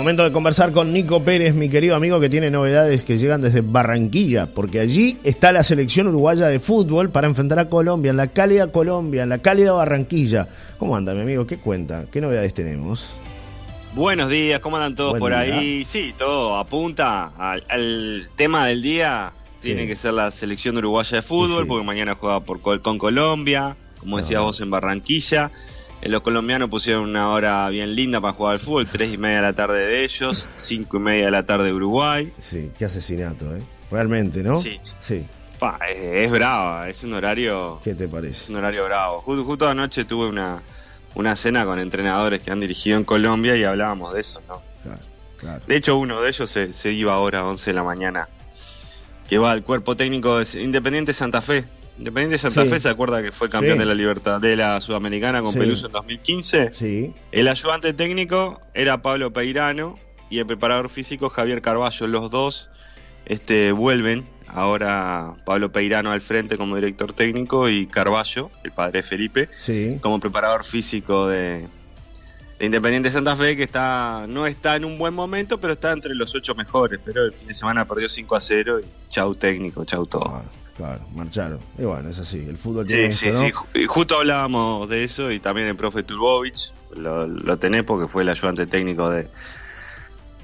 Momento de conversar con Nico Pérez, mi querido amigo que tiene novedades que llegan desde Barranquilla, porque allí está la selección uruguaya de fútbol para enfrentar a Colombia, en la cálida Colombia, en la cálida Barranquilla. ¿Cómo anda, mi amigo? ¿Qué cuenta? ¿Qué novedades tenemos? Buenos días, ¿cómo andan todos Buen por día. ahí? Sí, todo apunta al, al tema del día. Tiene que ser la selección uruguaya de fútbol, Sí. porque mañana juega por, con Colombia, como Ah. decías vos en Barranquilla. Los colombianos pusieron una hora bien linda para jugar al fútbol, tres y media de la tarde de ellos, cinco y media de la tarde de Uruguay. Sí, qué asesinato, ¿eh? Realmente, ¿no? Sí. Sí, Pa, es, es brava, es un horario ¿qué te Es parece? un horario bravo. Justo, justo anoche tuve una, una cena con entrenadores que han dirigido en Colombia y hablábamos de eso, ¿no? Claro, claro. De hecho, uno de ellos se, se iba ahora a 11 de la mañana, que va al cuerpo técnico de Independiente Santa Fe. Independiente Santa Sí. Fe se acuerda que fue campeón Sí. de la Libertad de la Sudamericana con Sí. Peluso en 2015. Sí, El ayudante técnico era Pablo Peirano y el preparador físico Javier Carballo. Los dos este, vuelven. Ahora Pablo Peirano al frente como director técnico y Carballo, el padre de Felipe, como preparador físico de, de Independiente Santa Fe, que está no está en un buen momento, pero está entre los ocho mejores. Pero el fin de semana perdió 5 a 0 y chau técnico, chau todo. Claro, marcharon. Y bueno, es así, el fútbol tiene Sí, esto, ¿no? sí. Justo hablábamos de eso y también el profe Turbovich, lo, lo tenés porque fue el ayudante técnico de,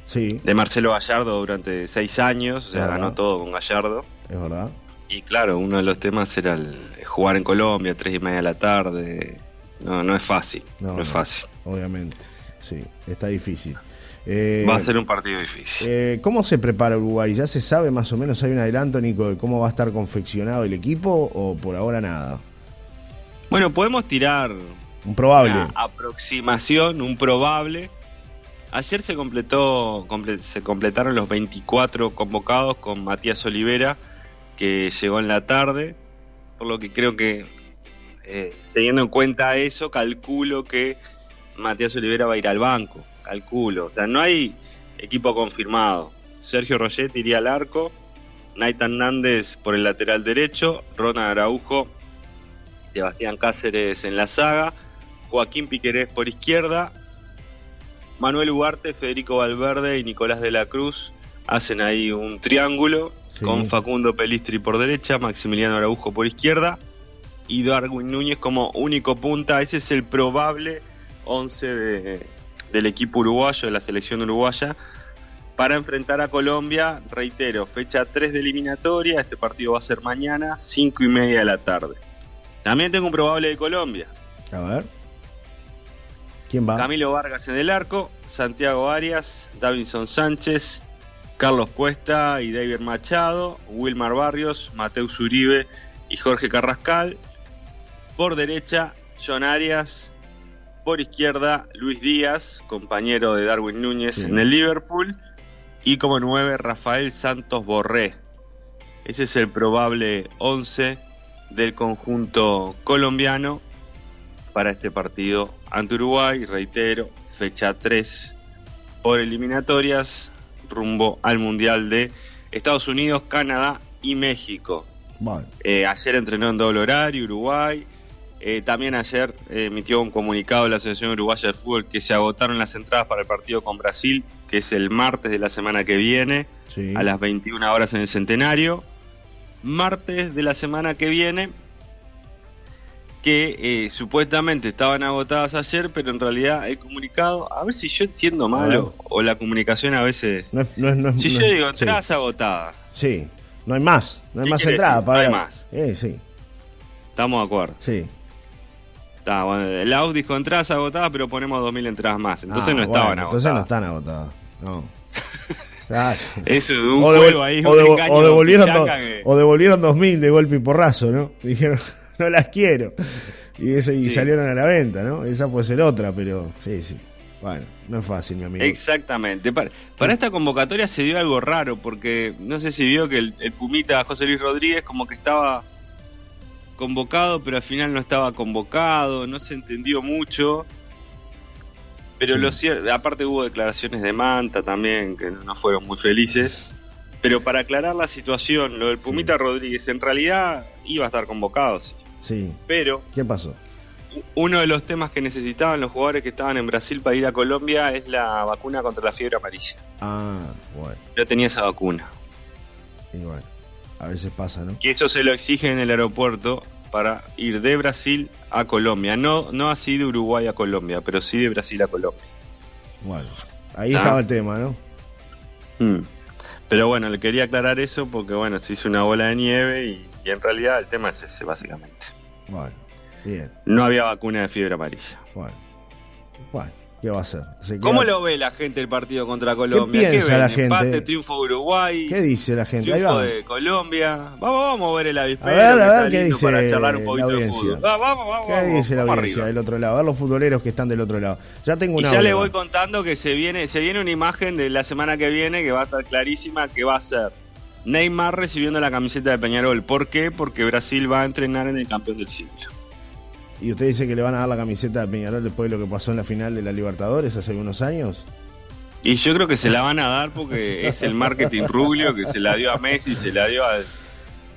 Sí, de Marcelo Gallardo durante seis años, o sea, ganó todo con Gallardo. es verdad. Y claro, uno de los temas era el jugar en Colombia, tres y media de la tarde. No, no es fácil, No, no, es fácil. Obviamente, sí, está difícil. Eh, Va a ser un partido difícil. eh, ¿Cómo se prepara Uruguay? ¿Ya se sabe más o menos, hay un adelanto, Nico, de cómo va a estar confeccionado el equipo o por ahora nada? Bueno, podemos tirar Un probable. una aproximación, un probable. Ayer se completó, comple- se completaron los 24 convocados con Matías Olivera, que llegó en la tarde, por lo que creo que, eh, teniendo en cuenta eso, calculo que Matías Olivera va a ir al banco, calculo. O sea, no hay equipo confirmado. Sergio Roget iría al arco, Nathan Nández por el lateral derecho, Ronald Araujo, Sebastián Cáceres en la saga, Joaquín Piquerés por izquierda, Manuel Ugarte, Federico Valverde y Nicolás de la Cruz hacen ahí un triángulo Sí. con Facundo Pelistri por derecha, Maximiliano Araujo por izquierda y Darwin Núñez como único punta. Ese es el probable 11 de- del equipo uruguayo, de la selección uruguaya, para enfrentar a Colombia. Reitero, fecha 3 de eliminatoria. Este partido va a ser mañana, 5 y media de la tarde. También tengo un probable de Colombia. A ver. ¿Quién va? Camilo Vargas en el arco, Santiago Arias, Davinson Sánchez, Carlos Cuesta y David Machado, Wilmar Barrios, Mateus Uribe y Jorge Carrascal. Por derecha, John Arias. Por izquierda, Luis Díaz, compañero de Darwin Núñez Sí. en el Liverpool. Y como nueve, Rafael Santos Borré. Ese es el probable 11 del conjunto colombiano para este partido ante Uruguay. Reitero, fecha 3 por eliminatorias rumbo al Mundial de Estados Unidos, Canadá y México. Eh, ayer entrenó en doble horario Uruguay. Eh, también ayer eh, emitió un comunicado de la Asociación Uruguaya de Fútbol que se agotaron las entradas para el partido con Brasil, que es el martes de la semana que viene sí. a las 21 horas en el Centenario. Martes de la semana que viene, que eh, supuestamente estaban agotadas ayer, pero en realidad el comunicado, a ver si yo entiendo mal o, o la comunicación a veces... No es, no es, no es- Si yo digo sí. entradas agotadas, Sí, no hay más. No hay ¿Qué más quiere entrada decir? para No hay más. Eh, sí, estamos de acuerdo. sí. Está, bueno, el AUF dijo entradas agotadas, pero ponemos 2.000 entradas más. Entonces Ah, no estaban bueno, Entonces no agotadas. están agotadas. No. Claro. Eso es un O, juego ahí, o un engaño o devolvieron pichanga do- que- o devolvieron 2000 de golpe y porrazo, ¿no? Dijeron, no las quiero. Y, ese, y Sí. salieron a la venta, ¿no? Esa puede ser otra, pero sí, sí. Bueno, no es fácil, mi amigo. Exactamente. Para, para esta convocatoria se dio algo raro, porque no sé si vio que el, el Pumita José Luis Rodríguez como que estaba convocado, pero al final no estaba convocado, no se entendió mucho. Pero Sí. lo cierto, aparte hubo declaraciones de Manta también, que no fueron muy felices. Pero para aclarar la situación, lo del Sí. Pumita Rodríguez en realidad iba a estar convocado, sí. Sí. Pero ¿Qué pasó? uno de los temas que necesitaban los jugadores que estaban en Brasil para ir a Colombia es la vacuna contra la fiebre amarilla. Ah, bueno. No tenía esa vacuna. Y bueno, a veces pasa, ¿no? Y eso se lo exige en el aeropuerto para ir de Brasil a Colombia. No, no así de Uruguay a Colombia, pero sí de Brasil a Colombia. Bueno, ahí estaba el tema, ¿no? Mm. Pero bueno, le quería aclarar eso porque bueno, se hizo una bola de nieve y, y en realidad el tema es ese, básicamente. Bueno, bien. No había vacuna de fiebre amarilla. Bueno, bueno. ¿Qué va a hacer? ¿Cómo lo ve la gente el partido contra Colombia? ¿Qué piensa la gente? Empate, triunfo de Uruguay. ¿Qué dice la gente? Triunfo Ahí va. de Colombia. Vamos, vamos a ver el avispero. A ver, a ver qué dice para charlar un poquito la audiencia. De Va, vamos, vamos, ¿Qué vamos, dice la audiencia arriba. del otro lado? A ver los futboleros que están del otro lado. Ya tengo Y una ya le voy contando que se viene, se viene una imagen de la semana que viene que va a estar clarísima, que va a ser Neymar recibiendo la camiseta de Peñarol. ¿Por qué? Porque Brasil va a entrenar en el campeón del siglo. ¿Y usted dice que le van a dar la camiseta de Peñarol después de lo que pasó en la final de la Libertadores hace algunos años? Y yo creo que se la van a dar porque es el marketing rubio que se la dio a Messi, se la dio a...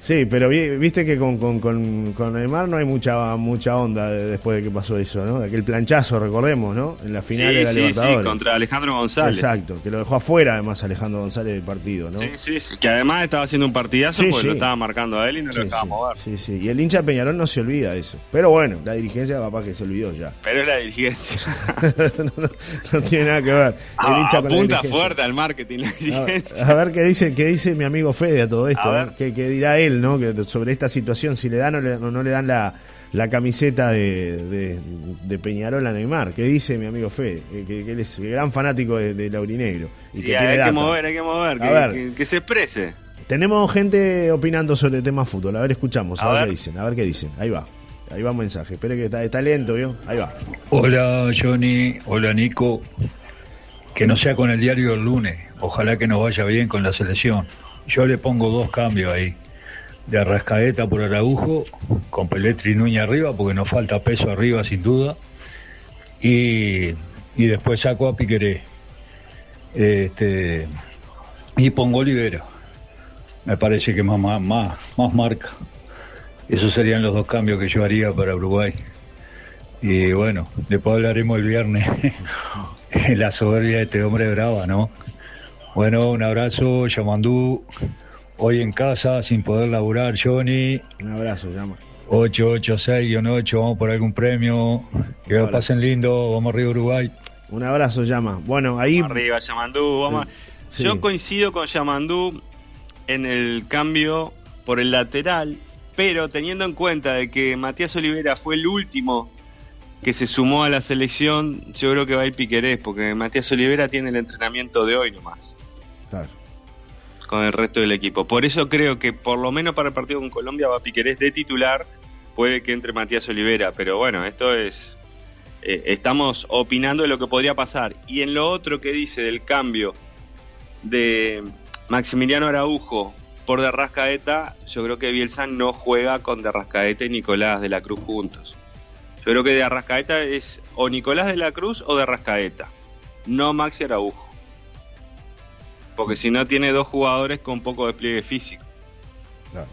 Sí, pero vi- viste que con, con, con, con Neymar no hay mucha mucha onda de- después de que pasó eso, ¿no? De aquel planchazo, recordemos, ¿no? En la final sí, de la sí, Libertadores. sí, contra Alejandro González. Exacto, que lo dejó afuera además Alejandro González del partido, ¿no? Sí, sí, sí, que además estaba haciendo un partidazo porque lo estaba marcando a él y no lo dejaba mover. sí, sí. Y el hincha de Peñarol no se olvida de eso. Pero bueno, la dirigencia capaz que se olvidó ya. Pero es la dirigencia. no, no- no tiene nada que ver. El Ah, hincha apunta fuerte al marketing la A ver, dirigencia. a ver qué dice, qué dice mi amigo Fede a todo esto, A ver. ¿eh? ¿Qué, qué dirá él, ¿no? Que sobre esta situación, si le dan o le- o no le dan la, la camiseta de, de, de Peñarol a Neymar. ¿Qué dice mi amigo Fede? Que, él es gran fanático de, de Laurinegro. Y Sí, que hay tiene que mover, hay que mover, A que, ver. que- que se exprese. Tenemos gente opinando sobre el tema fútbol. A ver, escuchamos, a, A ver, ver. qué dicen, a ver qué dicen. Ahí va. Ahí va un mensaje. Espere que está, está lento, ¿vio? Ahí va. Hola Johnny, hola Nico. Que no sea con el diario el lunes. Ojalá que nos vaya bien con la selección. Yo le pongo dos cambios ahí. De Arrascaeta por Araujo, con Peletri y Núñez arriba, porque nos falta peso arriba sin duda. Y, y después saco a Piqueré. Este, y pongo Olivera. Me parece que más, más, más marca. Esos serían los dos cambios que yo haría para Uruguay. Y bueno, después hablaremos el viernes. La soberbia de este hombre brava, ¿no? Bueno, un abrazo, Yamandú. Hoy en casa, sin poder laburar, Johnny. Un abrazo, llama. 886-8, vamos por algún premio. Que lo pasen lindo, vamos arriba Uruguay. Un abrazo, llama. Bueno, ahí. Arriba, Yamandú. Vamos. Sí. Yo coincido con Yamandú en el cambio por el lateral, pero teniendo en cuenta de que Matías Olivera fue el último que se sumó a la selección, yo creo que va a ir Piquerés, porque Matías Olivera tiene el entrenamiento de hoy nomás, Claro. Con el resto del equipo. Por eso creo que por lo menos para el partido con Colombia va Piquerés de titular, puede que entre Matías Olivera, pero bueno, esto es... eh, estamos opinando de lo que podría pasar. Y en lo otro que dice del cambio de Maximiliano Araujo por Derrascaeta, yo creo que Bielsa no juega con Derrascaeta y Nicolás de la Cruz juntos. Yo creo que de Arrascaeta es o Nicolás de la Cruz o de Arrascaeta, no Maxi Araujo. Porque si no tiene dos jugadores con poco despliegue físico. Claro.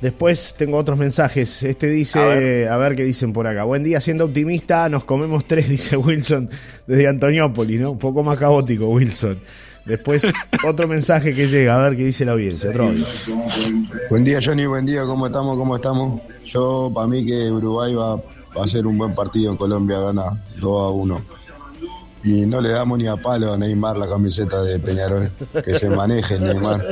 Después tengo otros mensajes. Este dice, A a ver. qué dicen por acá. Buen día, siendo optimista, nos comemos tres, dice Wilson, desde Antoniópolis, ¿no? Un poco más caótico, Wilson. Después otro mensaje que llega, a ver qué dice la audiencia. Otro. Buen día Johnny, buen día, ¿cómo estamos? ¿Cómo estamos? Yo, para mí que Uruguay va, va a ser un buen partido, Colombia gana 2 a 1. Y no le damos ni a palo a Neymar la camiseta de Peñarol, que se maneje el Neymar.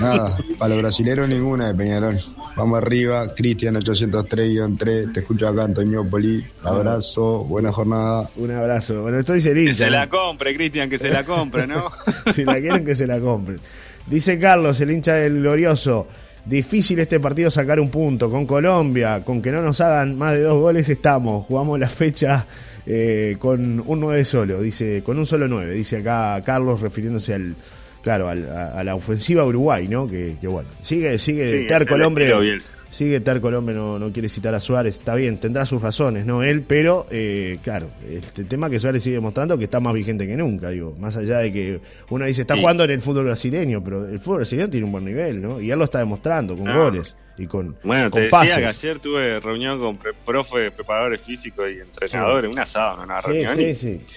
Nada, para los brasileros ninguna de Peñarol. Vamos arriba, Cristian 803-3, te escucho acá Antoñópolis, abrazo, buena jornada. Un abrazo. Bueno, esto dice el Que se la compre, Cristian, que se la compre, ¿no? si la quieren que se la compren. Dice Carlos, el hincha del glorioso. Difícil este partido sacar un punto con Colombia, con que no nos hagan más de dos goles estamos. Jugamos la fecha eh, con un 9 solo, dice, con un solo 9, dice acá Carlos refiriéndose al claro, a, la ofensiva Uruguay, ¿no? Que, bueno, sigue, sigue sí, terco el hombre, sigue terco el hombre, no, no quiere citar a Suárez, está bien, tendrá sus razones, ¿no? Él, pero, eh, claro, este tema que Suárez sigue mostrando que está más vigente que nunca, digo, más allá de que uno dice, está jugando en el fútbol brasileño, pero el fútbol brasileño tiene un buen nivel, ¿no? Y él lo está demostrando con goles y con Bueno, con te pases. decía que ayer tuve reunión con profe, preparadores físicos y entrenadores, un asado, una reunión. Sí, sí, sí.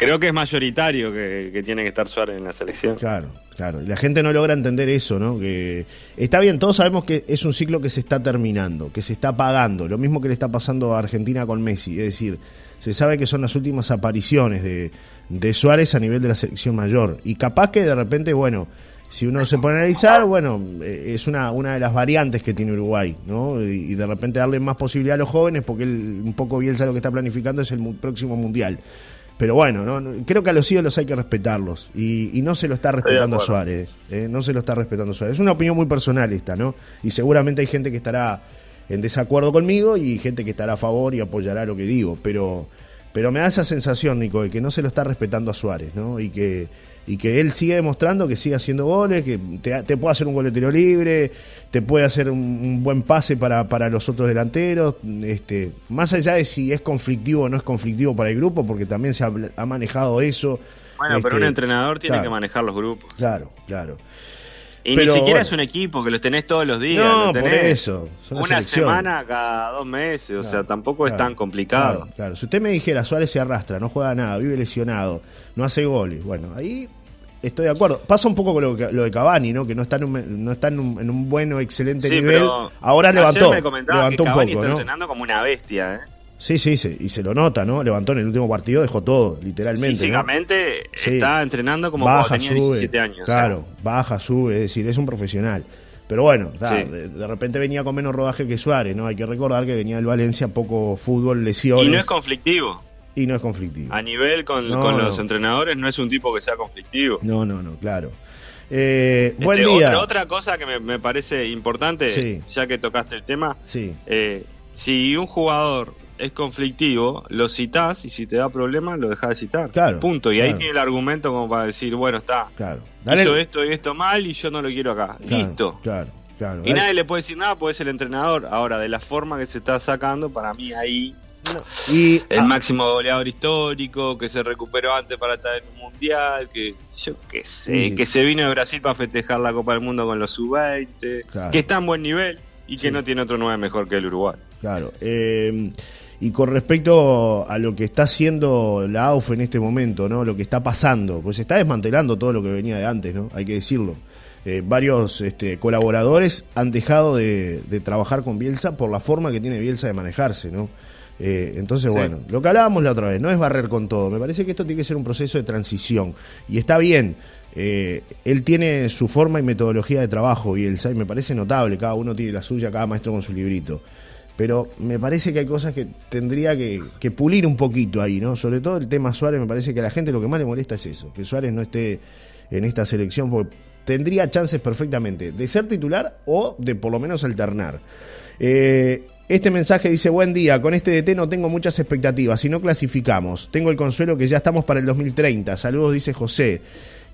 Creo que es mayoritario que, tiene que estar Suárez en la selección. Claro, claro. La gente no logra entender eso, ¿no? Que está bien, todos sabemos que es un ciclo que se está terminando, que se está pagando. Lo mismo que le está pasando a Argentina con Messi. Es decir, se sabe que son las últimas apariciones de, de Suárez a nivel de la selección mayor. Y capaz que de repente, bueno, si uno se pone a analizar, bueno, eh, es una, una de las variantes que tiene Uruguay, ¿no? Y, de repente darle más posibilidad a los jóvenes, porque él, un poco Bielsa lo que está planificando es el próximo mundial. Pero bueno, ¿no? creo que a los ídolos hay que respetarlos. Y, no se lo está respetando a Suárez. ¿eh? No se lo está respetando a Suárez. Es una opinión muy personal esta, ¿no? Y seguramente hay gente que estará en desacuerdo conmigo y gente que estará a favor y apoyará lo que digo. Pero, pero me da esa sensación, Nico, de que no se lo está respetando a Suárez, ¿no? Y que y que él sigue demostrando que sigue haciendo goles, que te, puede hacer un gol de tiro libre, te puede hacer un, buen pase para, para, los otros delanteros, este, más allá de si es conflictivo o no es conflictivo para el grupo, porque también se ha, manejado eso. Bueno, pero un este, entrenador tiene que manejar los grupos. Claro, claro. Y ni siquiera es un equipo que los tenés todos los días. No, por eso. Una semana cada dos meses, o sea, tampoco es tan complicado. Claro, Si usted me dijera, Suárez se arrastra, no juega nada, vive lesionado, no hace goles, bueno, ahí estoy de acuerdo. Pasa un poco con lo, de Cavani, ¿no? Que no está en un, no está en un, en un bueno, excelente nivel. Ahora levantó, levantó un poco, está entrenando como una bestia, ¿eh? Sí, sí, sí, y se lo nota, ¿no? Levantó en el último partido, dejó todo, literalmente. Físicamente está entrenando como baja, cuando tenía 17 años. Claro, baja, sube, es decir, es un profesional. Pero bueno, de, repente venía con menos rodaje que Suárez, ¿no? Hay que recordar que venía del Valencia, poco fútbol, lesiones. Y no es conflictivo. Y no es conflictivo. A nivel con, los entrenadores no es un tipo que sea conflictivo. No, no, no, claro. Eh, buen este, día. Otra, otra, cosa que me, parece importante, ya que tocaste el tema, sí. Eh, si un jugador es conflictivo, lo citas y si te da problemas lo dejas de citar. Claro. Punto. Y ahí tiene el argumento como para decir, bueno, está. Claro. Hizo esto y esto mal y yo no lo quiero acá. Listo. Claro. Claro. Y nadie le puede decir nada, puede ser el entrenador. Ahora, de la forma que se está sacando, para mí ahí y, el ah. máximo goleador histórico, que se recuperó antes para estar en un mundial, que yo qué sé, que se vino de Brasil para festejar la Copa del Mundo con los sub-20, que está en buen nivel y que no tiene otro 9 mejor que el Uruguay. Claro. Eh, y con respecto a lo que está haciendo la AUF en este momento, ¿no? Lo que está pasando, pues se está desmantelando todo lo que venía de antes, ¿no? Hay que decirlo. Eh, varios este, colaboradores han dejado de, de, trabajar con Bielsa por la forma que tiene Bielsa de manejarse, ¿no? Eh, entonces, bueno, lo que hablábamos la otra vez, no es barrer con todo. Me parece que esto tiene que ser un proceso de transición. Y está bien. Eh, él tiene su forma y metodología de trabajo y el me parece notable. Cada uno tiene la suya, cada maestro con su librito. Pero me parece que hay cosas que tendría que, pulir un poquito ahí, ¿no? Sobre todo el tema Suárez, me parece que a la gente lo que más le molesta es eso, que Suárez no esté en esta selección, porque tendría chances perfectamente de ser titular o de por lo menos alternar. Eh, este mensaje dice, buen día, con este DT no tengo muchas expectativas, si no clasificamos. Tengo el consuelo que ya estamos para el 2030. Saludos, dice José.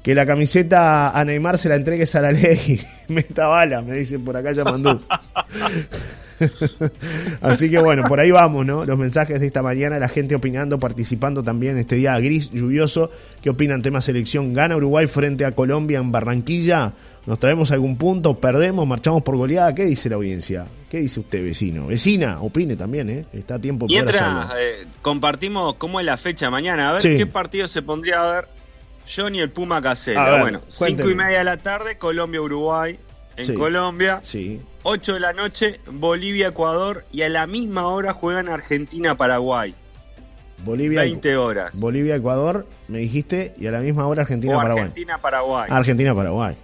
Que la camiseta a Neymar se la entregues a la ley. Meta bala, me dicen por acá llamando. Así que bueno, por ahí vamos, ¿no? Los mensajes de esta mañana, la gente opinando, participando también este día gris, lluvioso. ¿Qué opinan tema selección? ¿Gana Uruguay frente a Colombia en Barranquilla? ¿Nos traemos algún punto? ¿Perdemos? ¿Marchamos por goleada? ¿Qué dice la audiencia? ¿Qué dice usted, vecino? Vecina, opine también, ¿eh? Está a tiempo para hacerlo. Eh, compartimos cómo es la fecha mañana. A ver qué partido se pondría a ver Johnny el Puma Casera. bueno, cinco y media de la tarde, Colombia-Uruguay. En Colombia. Sí. 8 de la noche, Bolivia-Ecuador. Y a la misma hora juegan Argentina-Paraguay. Bolivia, 20 horas. Bolivia-Ecuador, me dijiste, y a la misma hora Argentina-Paraguay. Argentina-Paraguay. Argentina-Paraguay.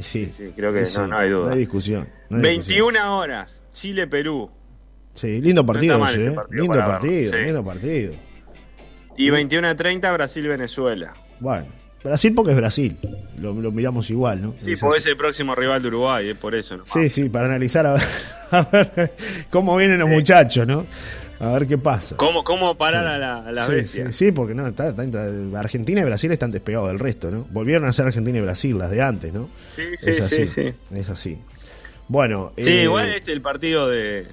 Sí, sí, creo que no, hay duda. No hay discusión. 21 horas, Chile-Perú. Sí, lindo partido, ¿eh? lindo partido, lindo partido. Y 21 a 30, Brasil-Venezuela. Bueno, Brasil porque es Brasil, lo, miramos igual, ¿no? Sí, porque es el próximo rival de Uruguay, es por eso. ¿no? Sí, sí, para analizar a ver, cómo vienen los muchachos, ¿no? A ver qué pasa. ¿Cómo, cómo parar a la, a la sí, bestia? sí, sí, porque no, está, está- Argentina y Brasil están despegados del resto, ¿no? Volvieron a ser Argentina y Brasil, las de antes, ¿no? Sí, sí, es así, sí, sí. Es así. Bueno, Sí, eh, igual este el partido de,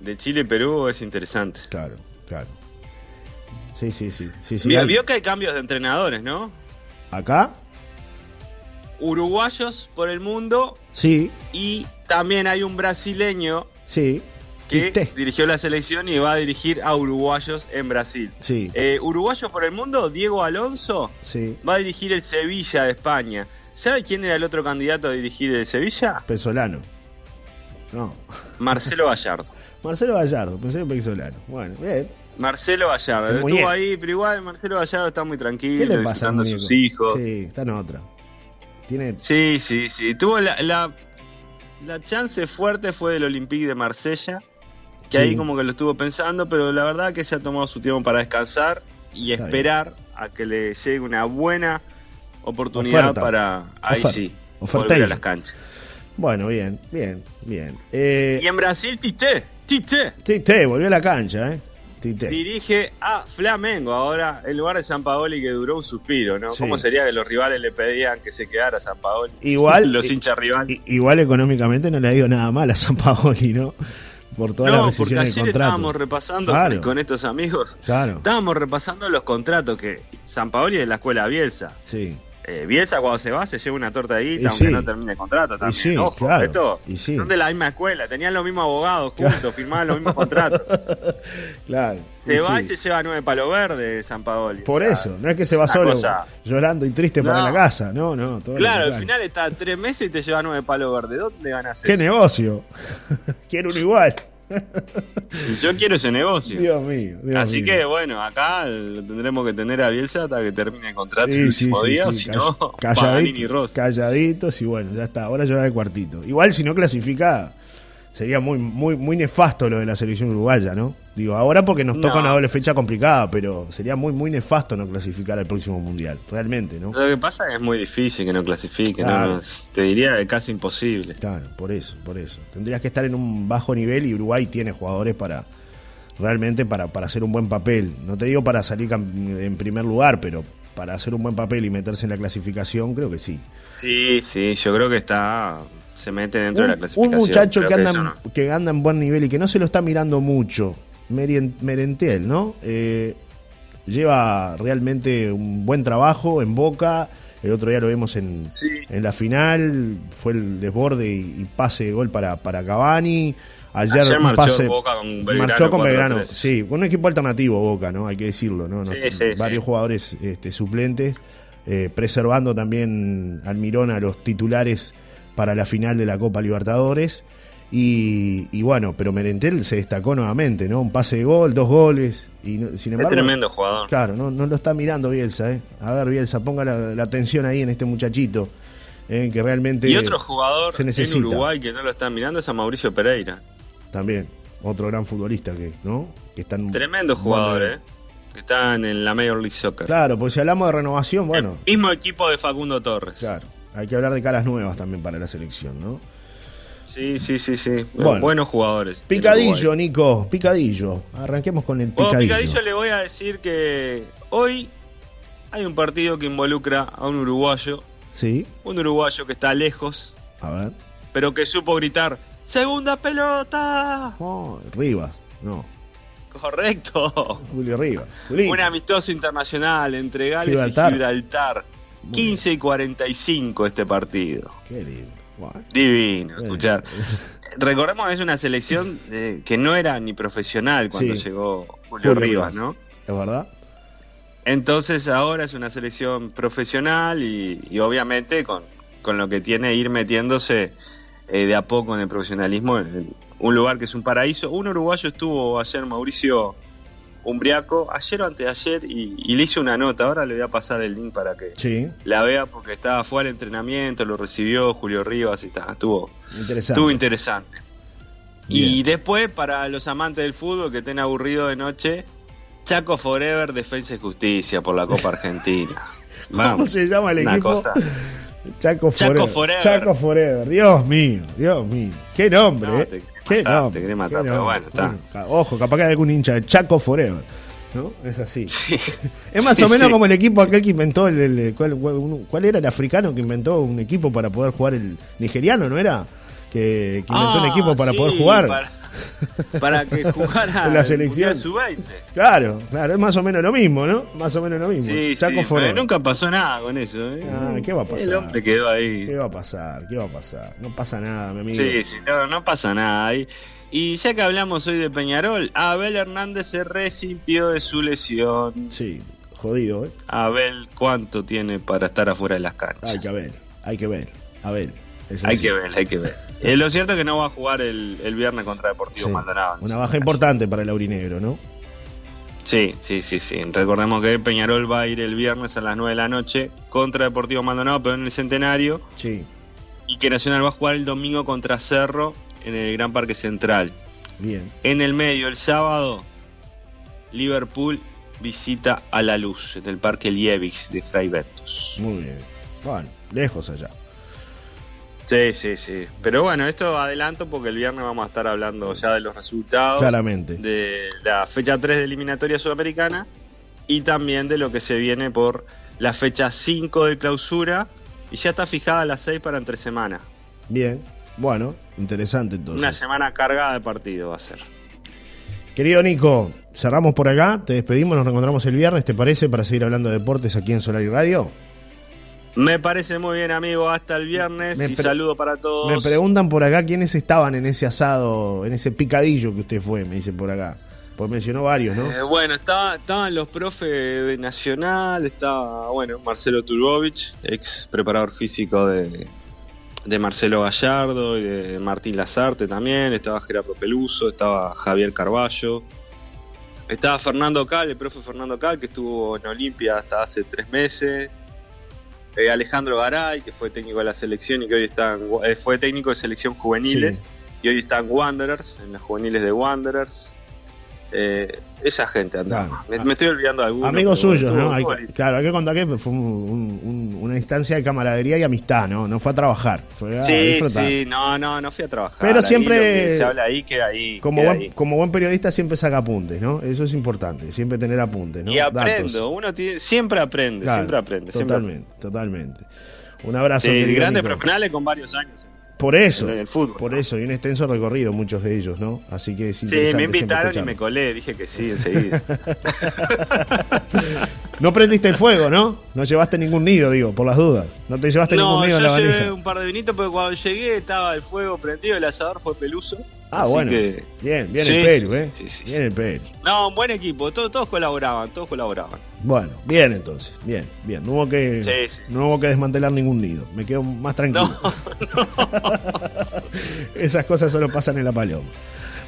de Chile-Perú es interesante. Claro, claro. Sí, sí, sí. sí, sí, hay- vio que hay cambios de entrenadores, ¿no? Acá, Uruguayos por el mundo sí, y también hay un brasileño sí. que Quité. dirigió la selección y va a dirigir a uruguayos en Brasil. Sí, Eh, Uruguayos por el mundo, Diego Alonso sí. va a dirigir el Sevilla de España. ¿Sabe quién era el otro candidato a dirigir el Sevilla? Pesolano. No. Marcelo Gallardo. Marcelo Gallardo, pensé en Pesolano. Bueno, bien. Marcelo Gallardo. Estuvo muñeco. ahí, pero igual Marcelo Gallardo está muy tranquilo, ¿Qué le pasa a sus hijos. Sí, está en otra. Tiene. Sí, sí, sí. Tuvo la, la, la chance fuerte fue del Olympique de Marsella, que Sí. ahí como que lo estuvo pensando, pero la verdad que se ha tomado su tiempo para descansar y Está esperar a que le llegue una buena oportunidad Oferta. para ahí Oferta. sí Oferta volver a las canchas. Bueno, bien, bien, bien. Eh, Y en Brasil, Tite, Tite Tite, volvió a la cancha, ¿eh? Tite. dirige a Flamengo ahora en lugar de San Paoli que duró un suspiro, ¿no? Sí. ¿Cómo sería que los rivales le pedían que se quedara San Paoli? Igual- los hinchas rivales. Igual económicamente no le ha ido nada mal a San Paoli, ¿no? Por todas no, las porque ayer contrato. estábamos repasando Claro. con estos amigos, Claro, estábamos repasando los contratos que San Paoli es de la escuela Bielsa. sí. Eh, Bielsa cuando se va se lleva una torta de Y guita aunque sí. no termine el contrato también. sí, Ojo, claro. esto Y sí. son de la misma escuela, tenían los mismos abogados juntos, firmaban los mismos contratos. Claro. Se y va y se lleva nueve palos verdes San Paoli. Por O sea, eso, no es que se va solo cosa- llorando y triste para No. la casa. No, no. todo Claro, al final está tres meses y te lleva nueve palos verdes. ¿Dónde ganas ¡Qué eso? negocio! Quiero uno igual. Yo quiero ese negocio. Dios mío. Dios Así mío. que bueno, acá lo tendremos que tener a Bielsa hasta que termine el contrato Sí, el último sí, día, sí, si no, calladito- y calladitos y bueno, ya está. Ahora llorar el cuartito. Igual si no clasifica, sería muy, muy, muy nefasto lo de la selección uruguaya, ¿no? Digo, ahora porque nos toca No. una doble fecha complicada, pero sería muy, muy nefasto no clasificar al próximo mundial, realmente, ¿no? Lo que pasa es que es muy difícil que no clasifique, ¿no? Claro. te diría que casi imposible. Claro, por eso, por eso. Tendrías que estar en un bajo nivel y Uruguay tiene jugadores para realmente para, para hacer un buen papel. No te digo para salir en primer lugar, pero para hacer un buen papel y meterse en la clasificación, creo que sí. Sí, sí, yo creo que está se mete dentro un, de la clasificación. un muchacho que anda, no. que anda en buen nivel y que no se lo está mirando mucho, Merentiel, ¿no? Eh, lleva realmente un buen trabajo en Boca. El otro día lo vemos en, Sí. en la final. Fue el desborde y, y pase de gol para, para Cavani. Ayer, Ayer marchó pase, Boca con Belgrano marchó con 4-3. Belgrano. Sí, con un equipo alternativo Boca, ¿no? Hay que decirlo, ¿no? Sí, sí, varios sí. jugadores este, suplentes, eh, preservando también Almirón a los titulares para la final de la Copa Libertadores. Y, y bueno, pero Merentel se destacó nuevamente, ¿no? Un pase de gol, dos goles. Y sin Es embargo, tremendo jugador. claro, no, no lo está mirando Bielsa, ¿eh? A ver, Bielsa, ponga la, la atención ahí en este muchachito, ¿eh? que realmente Y otro jugador se en necesita. Uruguay que no lo están mirando es a Mauricio Pereira. también, otro gran futbolista que, ¿no? Que está en Tremendo jugador. ¿eh? Que están en la Major League Soccer. Claro, pues si hablamos de renovación, bueno, El mismo equipo de Facundo Torres. claro, hay que hablar de caras nuevas también para la selección, ¿no? Sí, sí, sí, sí. Bueno. Buenos jugadores. Picadillo. Nico, picadillo. Arranquemos con el Bueno, picadillo. Picadillo le voy a decir que hoy hay un partido que involucra a un uruguayo. Sí, Un uruguayo que está lejos, a ver. pero que supo gritar ¡Segunda pelota! Oh, Rivas, no, Correcto. Julio Rivas. Julito. Un amistoso internacional entre Gales Gibraltar. y Gibraltar. Muy 15 y 45 este partido. Qué lindo. Divino, bueno. escuchar. Recordemos que es una selección eh, que no era ni profesional cuando Sí. llegó Julio, Julio Rivas, Rivas. ¿no? ¿Es verdad? Entonces ahora es una selección profesional y, y obviamente con, con lo que tiene ir metiéndose eh, de a poco en el profesionalismo, en un lugar que es un paraíso. Un uruguayo estuvo ayer, Mauricio Umbriaco, ayer o antes de ayer, y, y le hice una nota. Ahora le voy a pasar el link para que Sí, la vea porque estaba, fue al entrenamiento, lo recibió Julio Rivas y está, estuvo, interesante. estuvo interesante. Y después, para los amantes del fútbol que estén aburridos de noche, Chaco Forever, Defensa y Justicia por la Copa Argentina. ¿Cómo se llama el equipo? cosa. Chaco Forever. Chaco Forever. Chaco Forever. Dios mío, Dios mío. Qué nombre, No, ¿eh? te Qué matar, nombre. te querés matar, pero bueno, está. ojo, capaz que hay algún hincha de Chaco Forever. ¿No? Es así. Sí. Es más Sí, o menos sí. como el equipo aquel que inventó el, el- ¿cuál, era el africano que inventó un equipo para poder jugar el nigeriano, ¿no era? Que, que inventó un Ah, equipo para poder jugar. Para, para que jugara la el selección. Mundial Sub-20. Claro, claro, es más o menos lo mismo, ¿no? Más o menos lo mismo. Sí, Chaco sí, pero nunca pasó nada con eso. ¿eh? Ah, ¿qué va a pasar? El hombre quedó ahí. ¿Qué va a pasar? ¿Qué va a pasar? No pasa nada, mi amigo. Sí, sí, no, no pasa nada ahí. Y ya que hablamos hoy de Peñarol, Abel Hernández se resintió de su lesión. Sí, jodido, ¿eh? Abel, ¿cuánto tiene para estar afuera de las canchas? Hay que ver, hay que ver. A ver. es Hay que ver, hay que ver. Eh, lo cierto es que no va a jugar el, el viernes contra Deportivo Sí, Maldonado. Una baja importante para el aurinegro, ¿no? Sí, sí, sí, sí. Recordemos que Peñarol va a ir el viernes a las 9 de la noche contra Deportivo Maldonado, pero en el Centenario. Sí, Y que Nacional va a jugar el domingo contra Cerro en el Gran Parque Central. bien. En el medio, el sábado, Liverpool visita a la luz en el Parque Liebig de Fray Bentos. Muy bien. Bueno, lejos allá. Sí, sí, sí. Pero bueno, esto adelanto porque el viernes vamos a estar hablando ya de los resultados Claramente. de la fecha 3 de eliminatoria sudamericana y también de lo que se viene por la fecha 5 de clausura y ya está fijada la 6 para entre semana. Bien. Bueno, interesante entonces. Una semana cargada de partido va a ser. Querido Nico, cerramos por acá, te despedimos, nos reencontramos el viernes, ¿te parece? Para seguir hablando de deportes aquí en Solar y Radio. Me parece muy bien, amigo. Hasta el viernes Me y saludo para todos. Me preguntan por acá quiénes estaban en ese asado, en ese picadillo que usted fue, me dicen por acá. Pues mencionó varios, ¿no? Eh, bueno, estaba- estaban los profes de Nacional, estaba, bueno, Marcelo Turbovich, ex preparador físico de, de Marcelo Gallardo y de Martín Lazarte también, estaba Gerardo Peluso, estaba Javier Carballo, estaba Fernando Cal, el profe Fernando Cal, que estuvo en Olimpia hasta hace tres meses, eh, Alejandro Garay, que fue técnico de la selección y que hoy está en eh, fue técnico de selección juveniles Sí. y hoy está en Wanderers, en las juveniles de Wanderers. Eh, esa gente andaba. Claro. Me, me estoy olvidando de algunos. Amigos suyos, ¿no? Hay claro, hay que contar que fue un- un- un- una instancia de camaradería y amistad, ¿no? No fue a trabajar, fue a Sí, disfrutar. sí, no, no, no fui a trabajar. Pero siempre- se habla ahí, queda ahí. Como queda buen, ahí. como buen periodista siempre saca apuntes, ¿no? Eso es importante, siempre tener apuntes, ¿no? Y aprendo, Datos. uno tiene- siempre aprende, Claro, siempre aprende. siempre Totalmente, totalmente. Un abrazo. Sí, grandes profesionales con varios años Por eso, en el fútbol. por eso, y un extenso recorrido, muchos de ellos, ¿no? Así que es Sí, me invitaron y me colé, dije que sí enseguida. No prendiste el fuego, ¿no? No llevaste ningún nido, digo, por las dudas. No te llevaste no, ningún nido yo en la llevé valija. un par de vinitos porque cuando llegué estaba el fuego prendido, el asador fue peluso. Ah, bueno. que- Bien, bien Sí, el Pelu, sí, ¿eh? sí, sí, bien el Pelu. No, un buen equipo, todos, todos colaboraban, todos colaboraban. Bueno, bien entonces, bien, bien. No hubo que, no hubo que desmantelar ningún nido. Me quedo más tranquilo. Esas cosas solo pasan en la paloma.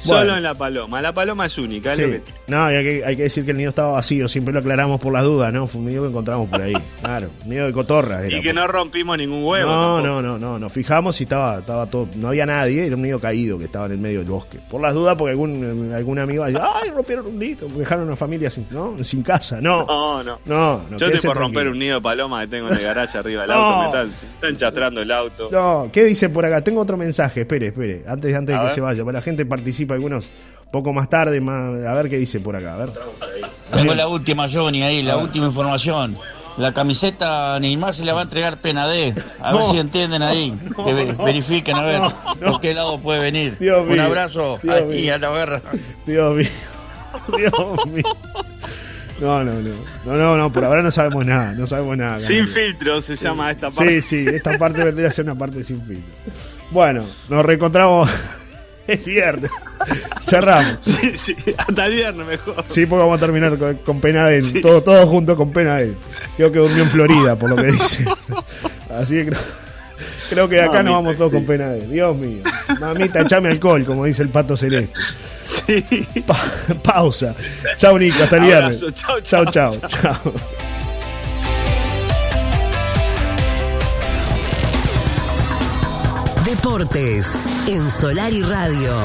Solo Bueno. en la paloma, la paloma es única, es Sí. lo que tiene. No, hay que, hay que decir que el nido estaba vacío, siempre lo aclaramos por las dudas, ¿no? Fue un nido que encontramos por ahí. Claro, un nido de cotorra. Era, Y que no rompimos ningún huevo. No, no, no, no, nos fijamos y estaba, estaba todo, no había nadie, era un nido caído que estaba en el medio del bosque. Por las dudas, porque algún, algún amigo decía, ay, rompieron un nido, dejaron una familia sin, ¿no? sin casa. No, No, no. no, no. Yo estoy por romper un nido de paloma que tengo en el garaje arriba del auto. Me están, están chastrando el auto. No, ¿qué dice por acá? Tengo otro mensaje, espere, espere, antes, antes de que ver. se vaya, para la gente participa algunos poco más tarde, más, a ver qué dice por acá, a ver. Tengo la última, Johnny, ahí, la última información. La camiseta Neymar se la va a entregar Penadé. A ver No. si entienden ahí. que ve- verifiquen a ver No, no. por qué lado puede venir. Dios Un mío, abrazo Dios mío. a la guerra. Dios mío, Dios mío. No, no, no, no, no, no, por ahora no sabemos nada, no sabemos nada. Sin filtro se llama esta Sí, parte. sí, esta parte vendría a ser una parte sin filtro. Bueno, nos reencontramos el viernes. Cerramos. Sí, sí, hasta el viernes mejor. Sí, porque vamos a terminar con, con Penadel, Sí. todo, todo junto con Penadel. Creo que durmió en Florida, por lo que dice. Así que creo, creo que de acá nos vamos todos sí. con Penadel. Dios mío. Mamita, echame alcohol, como dice el pato celeste. Sí. Pa- pausa. Chau, Nico, hasta el viernes. Chau, chau, chau. chau. Deportes en Solar y Radio.